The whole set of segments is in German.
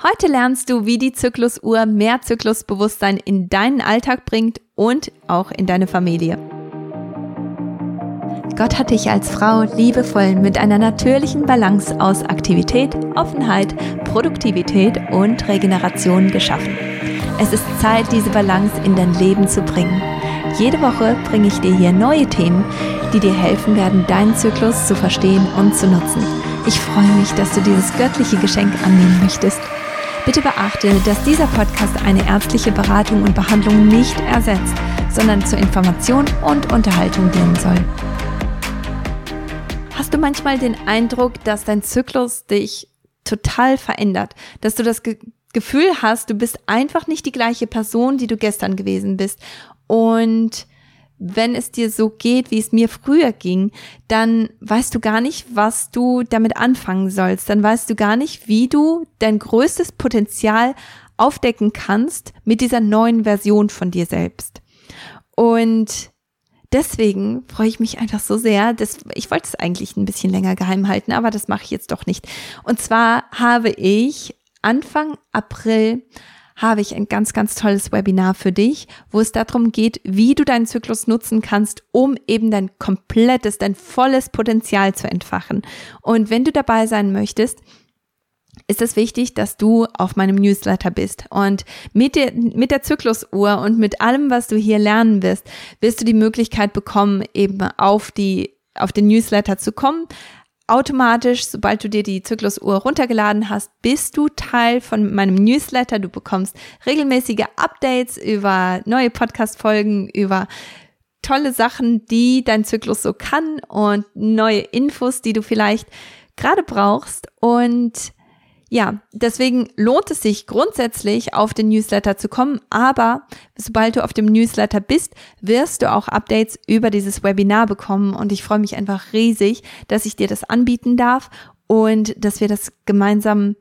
Heute lernst du, wie die Zyklusuhr mehr Zyklusbewusstsein in deinen Alltag bringt und auch in deine Familie. Gott hat dich als Frau liebevoll mit einer natürlichen Balance aus Aktivität, Offenheit, Produktivität und Regeneration geschaffen. Es ist Zeit, diese Balance in dein Leben zu bringen. Jede Woche bringe ich dir hier neue Themen, die dir helfen werden, deinen Zyklus zu verstehen und zu nutzen. Ich freue mich, dass du dieses göttliche Geschenk annehmen möchtest. Bitte beachte, dass dieser Podcast eine ärztliche Beratung und Behandlung nicht ersetzt, sondern zur Information und Unterhaltung dienen soll. Hast du manchmal den Eindruck, dass dein Zyklus dich total verändert, dass du das Ge Gefühl hast, du bist einfach nicht die gleiche Person, die du gestern gewesen bist und wenn es dir so geht, wie es mir früher ging, dann weißt du gar nicht, was du damit anfangen sollst. Dann weißt du gar nicht, wie du dein größtes Potenzial aufdecken kannst mit dieser neuen Version von dir selbst. Und deswegen freue ich mich einfach so sehr. dass ich wollte es eigentlich ein bisschen länger geheim halten, aber das mache ich jetzt doch nicht. Und zwar habe ich Anfang April habe ich ein ganz, ganz tolles Webinar für dich, wo es darum geht, wie du deinen Zyklus nutzen kannst, um eben dein komplettes, dein volles Potenzial zu entfachen. Und wenn du dabei sein möchtest, ist es wichtig, dass du auf meinem Newsletter bist. Und mit der, mit der Zyklusuhr und mit allem, was du hier lernen wirst, wirst du die Möglichkeit bekommen, eben auf die auf den Newsletter zu kommen, automatisch, sobald du dir die Zyklusuhr runtergeladen hast, bist du Teil von meinem Newsletter. Du bekommst regelmäßige Updates über neue Podcast-Folgen, über tolle Sachen, die dein Zyklus so kann und neue Infos, die du vielleicht gerade brauchst. Und ja, deswegen lohnt es sich grundsätzlich auf den Newsletter zu kommen, aber sobald du auf dem Newsletter bist, wirst du auch Updates über dieses Webinar bekommen und ich freue mich einfach riesig, dass ich dir das anbieten darf und dass wir das gemeinsam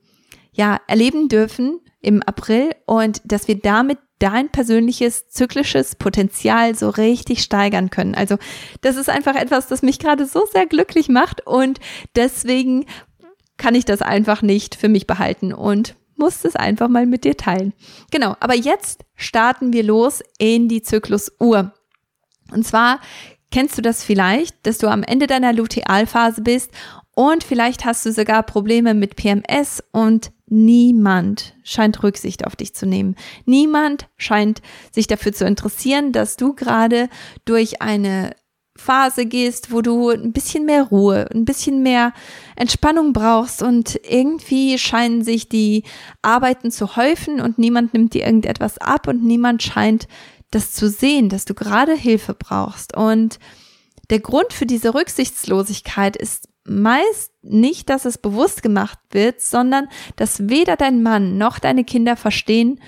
ja erleben dürfen im April und dass wir damit dein persönliches zyklisches Potenzial so richtig steigern können. Also das ist einfach etwas, das mich gerade so sehr glücklich macht und deswegen kann ich das einfach nicht für mich behalten und muss es einfach mal mit dir teilen. Genau, aber jetzt starten wir los in die Zyklusuhr. Und zwar kennst du das vielleicht, dass du am Ende deiner Lutealphase bist und vielleicht hast du sogar Probleme mit PMS und niemand scheint Rücksicht auf dich zu nehmen. Niemand scheint sich dafür zu interessieren, dass du gerade durch eine Phase gehst, wo du ein bisschen mehr Ruhe, ein bisschen mehr Entspannung brauchst und irgendwie scheinen sich die Arbeiten zu häufen und niemand nimmt dir irgendetwas ab und niemand scheint das zu sehen, dass du gerade Hilfe brauchst. Und der Grund für diese Rücksichtslosigkeit ist meist nicht, dass es bewusst gemacht wird, sondern dass weder dein Mann noch deine Kinder verstehen,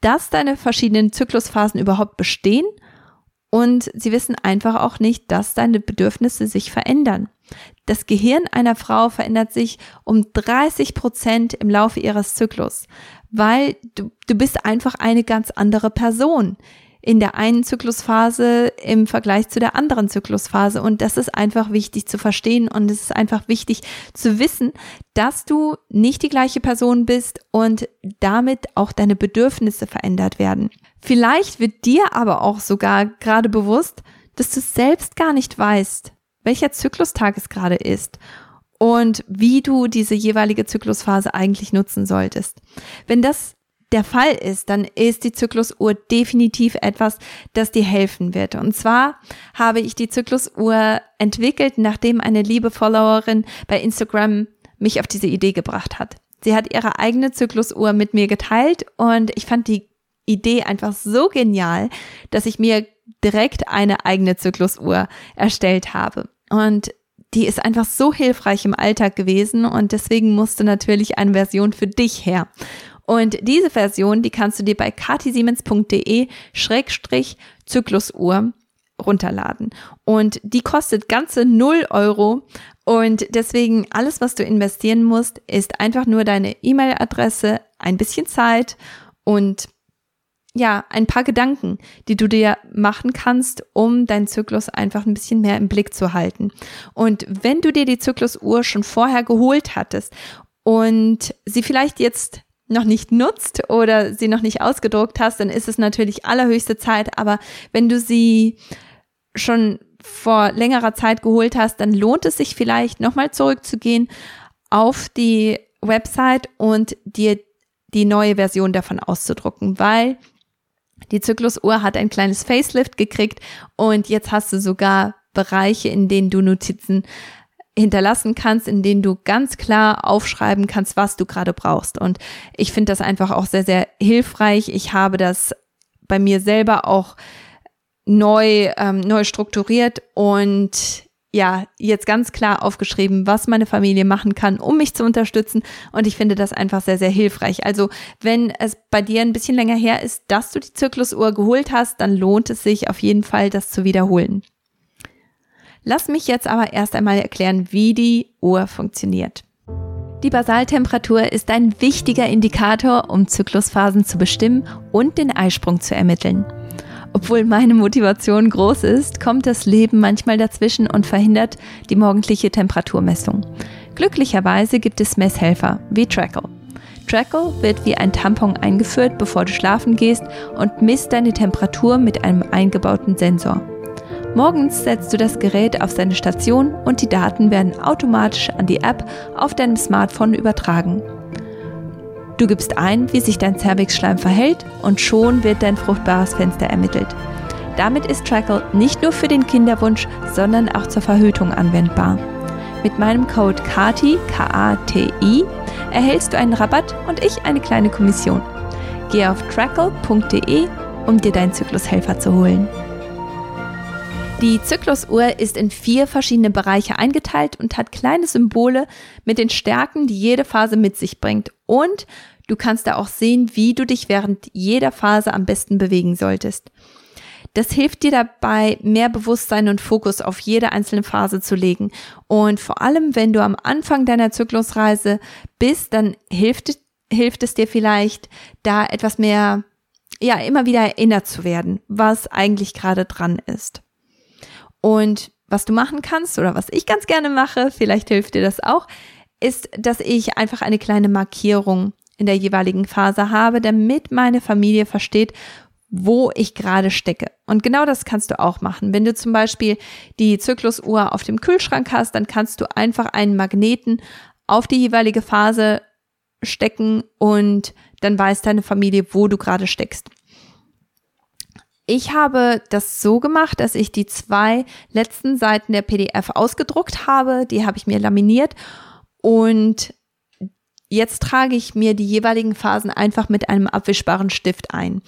dass deine verschiedenen Zyklusphasen überhaupt bestehen und sie wissen einfach auch nicht, dass deine Bedürfnisse sich verändern. Das Gehirn einer Frau verändert sich um 30 Prozent im Laufe ihres Zyklus, weil du, du bist einfach eine ganz andere Person in der einen Zyklusphase im Vergleich zu der anderen Zyklusphase. Und das ist einfach wichtig zu verstehen und es ist einfach wichtig zu wissen, dass du nicht die gleiche Person bist und damit auch deine Bedürfnisse verändert werden. Vielleicht wird dir aber auch sogar gerade bewusst, dass du selbst gar nicht weißt, welcher Zyklustag es gerade ist und wie du diese jeweilige Zyklusphase eigentlich nutzen solltest. Wenn das der Fall ist, dann ist die Zyklusuhr definitiv etwas, das dir helfen wird. Und zwar habe ich die Zyklusuhr entwickelt, nachdem eine liebe Followerin bei Instagram mich auf diese Idee gebracht hat. Sie hat ihre eigene Zyklusuhr mit mir geteilt und ich fand die Idee einfach so genial, dass ich mir direkt eine eigene Zyklusuhr erstellt habe. Und die ist einfach so hilfreich im Alltag gewesen und deswegen musste natürlich eine Version für dich her. Und diese Version, die kannst du dir bei katisiemens.de Schrägstrich Zyklusuhr runterladen. Und die kostet ganze 0 Euro. Und deswegen alles, was du investieren musst, ist einfach nur deine E-Mail-Adresse, ein bisschen Zeit und ja, ein paar Gedanken, die du dir machen kannst, um deinen Zyklus einfach ein bisschen mehr im Blick zu halten. Und wenn du dir die Zyklusuhr schon vorher geholt hattest und sie vielleicht jetzt noch nicht nutzt oder sie noch nicht ausgedruckt hast, dann ist es natürlich allerhöchste Zeit. Aber wenn du sie schon vor längerer Zeit geholt hast, dann lohnt es sich vielleicht nochmal zurückzugehen auf die Website und dir die neue Version davon auszudrucken, weil die Zyklusuhr hat ein kleines Facelift gekriegt und jetzt hast du sogar Bereiche, in denen du Notizen hinterlassen kannst, in denen du ganz klar aufschreiben kannst, was du gerade brauchst. Und ich finde das einfach auch sehr, sehr hilfreich. Ich habe das bei mir selber auch neu, ähm, neu strukturiert und ja, jetzt ganz klar aufgeschrieben, was meine Familie machen kann, um mich zu unterstützen. Und ich finde das einfach sehr, sehr hilfreich. Also, wenn es bei dir ein bisschen länger her ist, dass du die Zyklusuhr geholt hast, dann lohnt es sich auf jeden Fall, das zu wiederholen. Lass mich jetzt aber erst einmal erklären, wie die Uhr funktioniert. Die Basaltemperatur ist ein wichtiger Indikator, um Zyklusphasen zu bestimmen und den Eisprung zu ermitteln. Obwohl meine Motivation groß ist, kommt das Leben manchmal dazwischen und verhindert die morgendliche Temperaturmessung. Glücklicherweise gibt es Messhelfer wie Trackle. Trackle wird wie ein Tampon eingeführt, bevor du schlafen gehst und misst deine Temperatur mit einem eingebauten Sensor. Morgens setzt du das Gerät auf seine Station und die Daten werden automatisch an die App auf deinem Smartphone übertragen. Du gibst ein, wie sich dein Cervixschleim verhält und schon wird dein fruchtbares Fenster ermittelt. Damit ist Trackle nicht nur für den Kinderwunsch, sondern auch zur Verhütung anwendbar. Mit meinem Code KATI, K-A-T-I, erhältst du einen Rabatt und ich eine kleine Kommission. Geh auf trackle.de, um dir deinen Zyklushelfer zu holen. Die Zyklusuhr ist in vier verschiedene Bereiche eingeteilt und hat kleine Symbole mit den Stärken, die jede Phase mit sich bringt. Und du kannst da auch sehen, wie du dich während jeder Phase am besten bewegen solltest. Das hilft dir dabei, mehr Bewusstsein und Fokus auf jede einzelne Phase zu legen. Und vor allem, wenn du am Anfang deiner Zyklusreise bist, dann hilft, hilft es dir vielleicht, da etwas mehr, ja, immer wieder erinnert zu werden, was eigentlich gerade dran ist. Und was du machen kannst oder was ich ganz gerne mache, vielleicht hilft dir das auch, ist, dass ich einfach eine kleine Markierung in der jeweiligen Phase habe, damit meine Familie versteht, wo ich gerade stecke. Und genau das kannst du auch machen. Wenn du zum Beispiel die Zyklusuhr auf dem Kühlschrank hast, dann kannst du einfach einen Magneten auf die jeweilige Phase stecken und dann weiß deine Familie, wo du gerade steckst. Ich habe das so gemacht, dass ich die zwei letzten Seiten der PDF ausgedruckt habe. Die habe ich mir laminiert und jetzt trage ich mir die jeweiligen Phasen einfach mit einem abwischbaren Stift ein.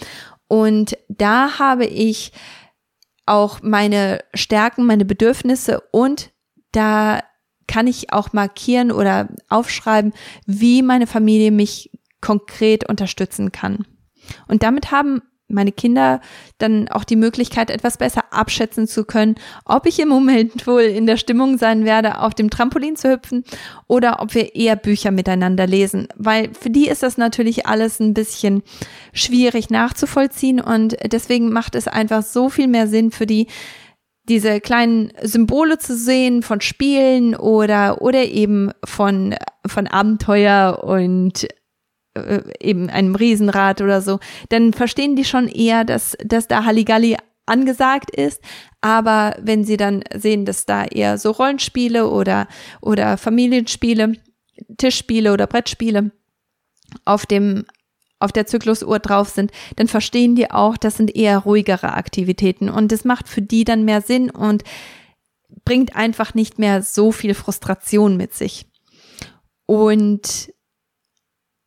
Und da habe ich auch meine Stärken, meine Bedürfnisse und da kann ich auch markieren oder aufschreiben, wie meine Familie mich konkret unterstützen kann. Und damit haben meine Kinder dann auch die Möglichkeit, etwas besser abschätzen zu können, ob ich im Moment wohl in der Stimmung sein werde, auf dem Trampolin zu hüpfen oder ob wir eher Bücher miteinander lesen. Weil für die ist das natürlich alles ein bisschen schwierig nachzuvollziehen und deswegen macht es einfach so viel mehr Sinn für die, diese kleinen Symbole zu sehen von Spielen oder, oder eben von, von Abenteuer und äh, eben einem Riesenrad oder so, dann verstehen die schon eher, dass, dass da Halligalli angesagt ist. Aber wenn sie dann sehen, dass da eher so Rollenspiele oder, oder Familienspiele, Tischspiele oder Brettspiele auf dem, auf der Zyklusuhr drauf sind, dann verstehen die auch, das sind eher ruhigere Aktivitäten und das macht für die dann mehr Sinn und bringt einfach nicht mehr so viel Frustration mit sich. Und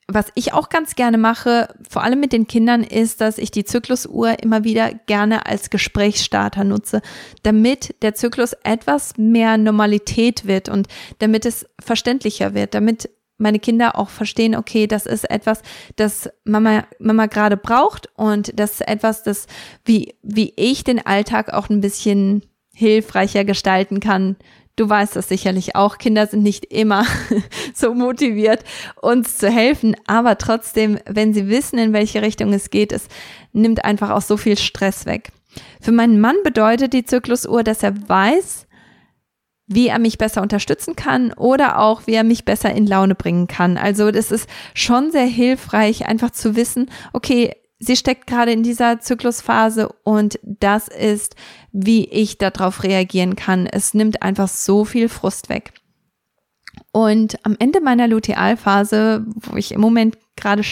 was ich auch ganz gerne mache, vor allem mit den Kindern, ist, dass ich die Zyklusuhr immer wieder gerne als Gesprächsstarter nutze, damit der Zyklus etwas mehr Normalität wird und damit es verständlicher wird, damit meine Kinder auch verstehen, okay, das ist etwas, das Mama, Mama gerade braucht und das ist etwas, das, wie, wie ich den Alltag auch ein bisschen hilfreicher gestalten kann Du weißt das sicherlich auch. Kinder sind nicht immer so motiviert, uns zu helfen. Aber trotzdem, wenn sie wissen, in welche Richtung es geht, es nimmt einfach auch so viel Stress weg. Für meinen Mann bedeutet die Zyklusuhr, dass er weiß, wie er mich besser unterstützen kann oder auch wie er mich besser in Laune bringen kann. Also das ist schon sehr hilfreich, einfach zu wissen, okay, sie steckt gerade in dieser Zyklusphase und das ist, wie ich darauf reagieren kann. Es nimmt einfach so viel Frust weg. Und am Ende meiner Lutealphase, wo ich im Moment gerade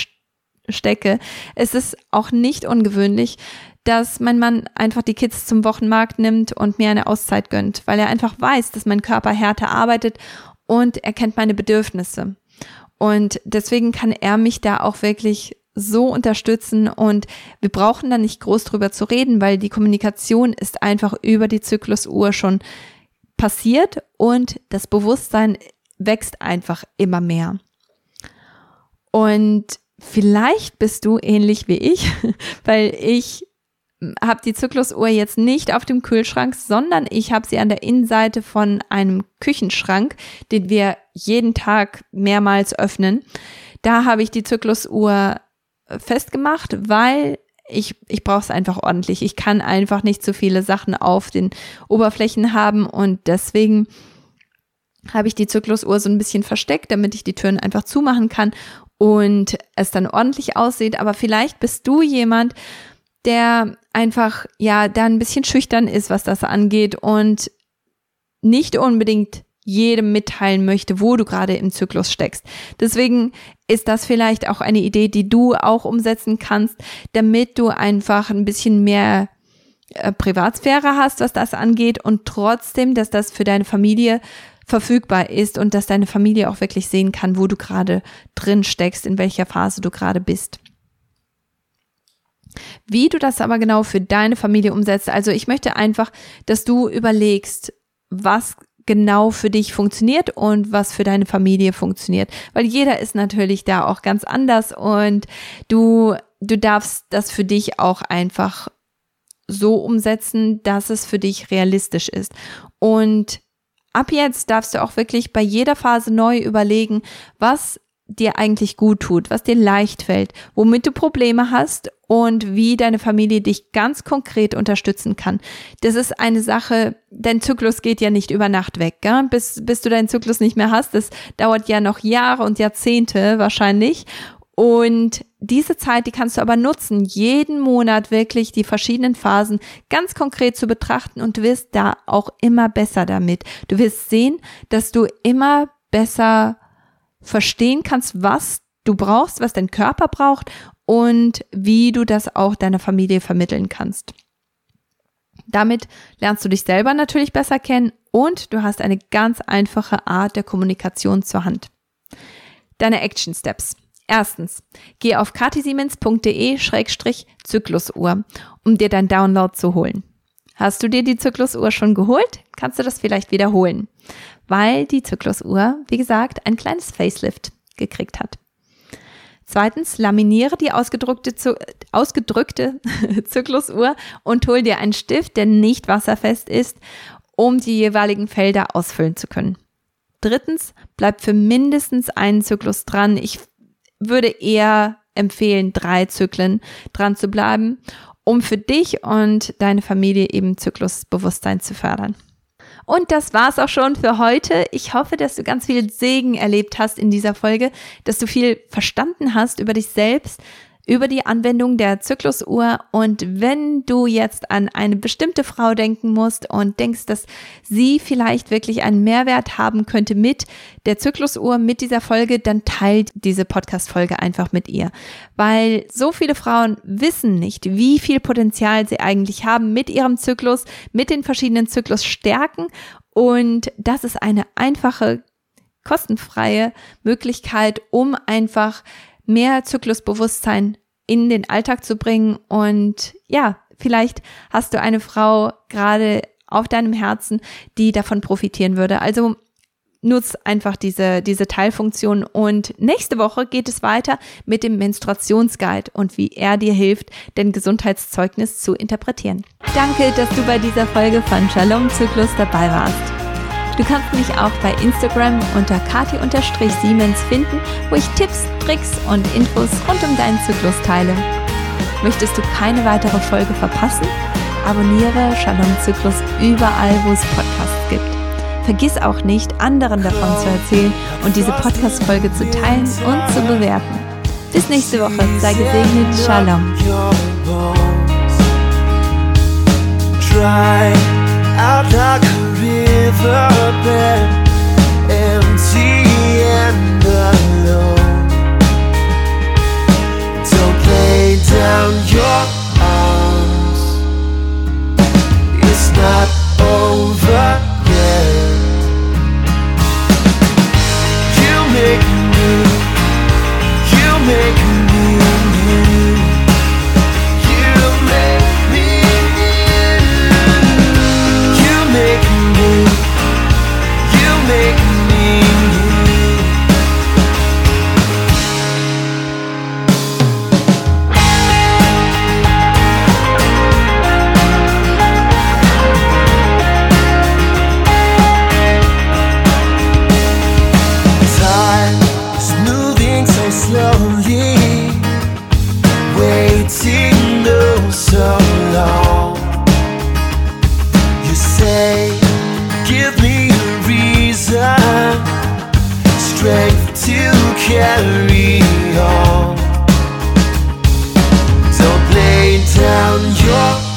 stecke, ist es auch nicht ungewöhnlich, dass mein Mann einfach die Kids zum Wochenmarkt nimmt und mir eine Auszeit gönnt, weil er einfach weiß, dass mein Körper härter arbeitet und er kennt meine Bedürfnisse. Und deswegen kann er mich da auch wirklich so unterstützen und wir brauchen da nicht groß drüber zu reden, weil die Kommunikation ist einfach über die Zyklusuhr schon passiert und das Bewusstsein wächst einfach immer mehr. Und vielleicht bist du ähnlich wie ich, weil ich habe die Zyklusuhr jetzt nicht auf dem Kühlschrank, sondern ich habe sie an der Innenseite von einem Küchenschrank, den wir jeden Tag mehrmals öffnen. Da habe ich die Zyklusuhr festgemacht, weil ich, ich brauche es einfach ordentlich. Ich kann einfach nicht so viele Sachen auf den Oberflächen haben und deswegen habe ich die Zyklusuhr so ein bisschen versteckt, damit ich die Türen einfach zumachen kann und es dann ordentlich aussieht. Aber vielleicht bist du jemand, der einfach, ja, da ein bisschen schüchtern ist, was das angeht und nicht unbedingt jedem mitteilen möchte, wo du gerade im Zyklus steckst. Deswegen ist das vielleicht auch eine Idee, die du auch umsetzen kannst, damit du einfach ein bisschen mehr äh, Privatsphäre hast, was das angeht und trotzdem, dass das für deine Familie verfügbar ist und dass deine Familie auch wirklich sehen kann, wo du gerade drin steckst, in welcher Phase du gerade bist. Wie du das aber genau für deine Familie umsetzt, also ich möchte einfach, dass du überlegst, was genau für dich funktioniert und was für deine Familie funktioniert, weil jeder ist natürlich da auch ganz anders und du du darfst das für dich auch einfach so umsetzen, dass es für dich realistisch ist. Und ab jetzt darfst du auch wirklich bei jeder Phase neu überlegen, was dir eigentlich gut tut, was dir leicht fällt, womit du Probleme hast und wie deine Familie dich ganz konkret unterstützen kann. Das ist eine Sache, dein Zyklus geht ja nicht über Nacht weg, gell? Bis, bis du deinen Zyklus nicht mehr hast. Das dauert ja noch Jahre und Jahrzehnte wahrscheinlich. Und diese Zeit, die kannst du aber nutzen, jeden Monat wirklich die verschiedenen Phasen ganz konkret zu betrachten und du wirst da auch immer besser damit. Du wirst sehen, dass du immer besser verstehen kannst, was du brauchst, was dein Körper braucht und wie du das auch deiner Familie vermitteln kannst. Damit lernst du dich selber natürlich besser kennen und du hast eine ganz einfache Art der Kommunikation zur Hand. Deine Action Steps. Erstens, geh auf katisiemens.de-zyklusuhr, um dir dein Download zu holen. Hast du dir die Zyklusuhr schon geholt? Kannst du das vielleicht wiederholen? Weil die Zyklusuhr, wie gesagt, ein kleines Facelift gekriegt hat. Zweitens, laminiere die ausgedruckte, ausgedrückte Zyklusuhr und hol dir einen Stift, der nicht wasserfest ist, um die jeweiligen Felder ausfüllen zu können. Drittens, bleib für mindestens einen Zyklus dran. Ich würde eher empfehlen, drei Zyklen dran zu bleiben um für dich und deine Familie eben Zyklusbewusstsein zu fördern. Und das war's auch schon für heute. Ich hoffe, dass du ganz viel Segen erlebt hast in dieser Folge, dass du viel verstanden hast über dich selbst, über die Anwendung der Zyklusuhr. Und wenn du jetzt an eine bestimmte Frau denken musst und denkst, dass sie vielleicht wirklich einen Mehrwert haben könnte mit der Zyklusuhr, mit dieser Folge, dann teilt diese Podcast-Folge einfach mit ihr. Weil so viele Frauen wissen nicht, wie viel Potenzial sie eigentlich haben mit ihrem Zyklus, mit den verschiedenen Zyklusstärken. Und das ist eine einfache, kostenfreie Möglichkeit, um einfach mehr Zyklusbewusstsein in den Alltag zu bringen. Und ja, vielleicht hast du eine Frau gerade auf deinem Herzen, die davon profitieren würde. Also nutz einfach diese, diese Teilfunktion. Und nächste Woche geht es weiter mit dem Menstruationsguide und wie er dir hilft, dein Gesundheitszeugnis zu interpretieren. Danke, dass du bei dieser Folge von Shalom Zyklus dabei warst. Du kannst mich auch bei Instagram unter kati-siemens finden, wo ich Tipps, Tricks und Infos rund um deinen Zyklus teile. Möchtest du keine weitere Folge verpassen? Abonniere Shalom Zyklus überall, wo es Podcasts gibt. Vergiss auch nicht, anderen davon zu erzählen und diese Podcast-Folge zu teilen und zu bewerten. Bis nächste Woche. Sei gesegnet. Shalom. Out like a riverbed, empty and alone. Don't lay down your arms. It's not over. yet. You make so long. You say, give me a reason, strength to carry on. Don't lay down your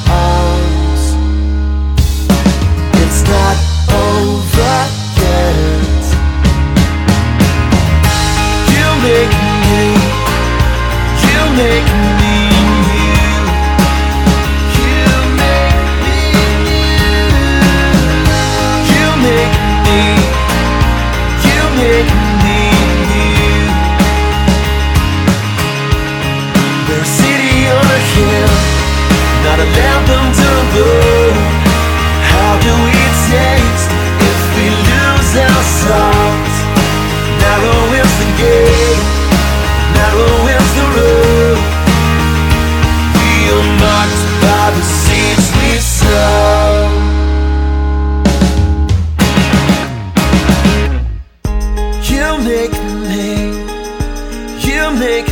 make me, you make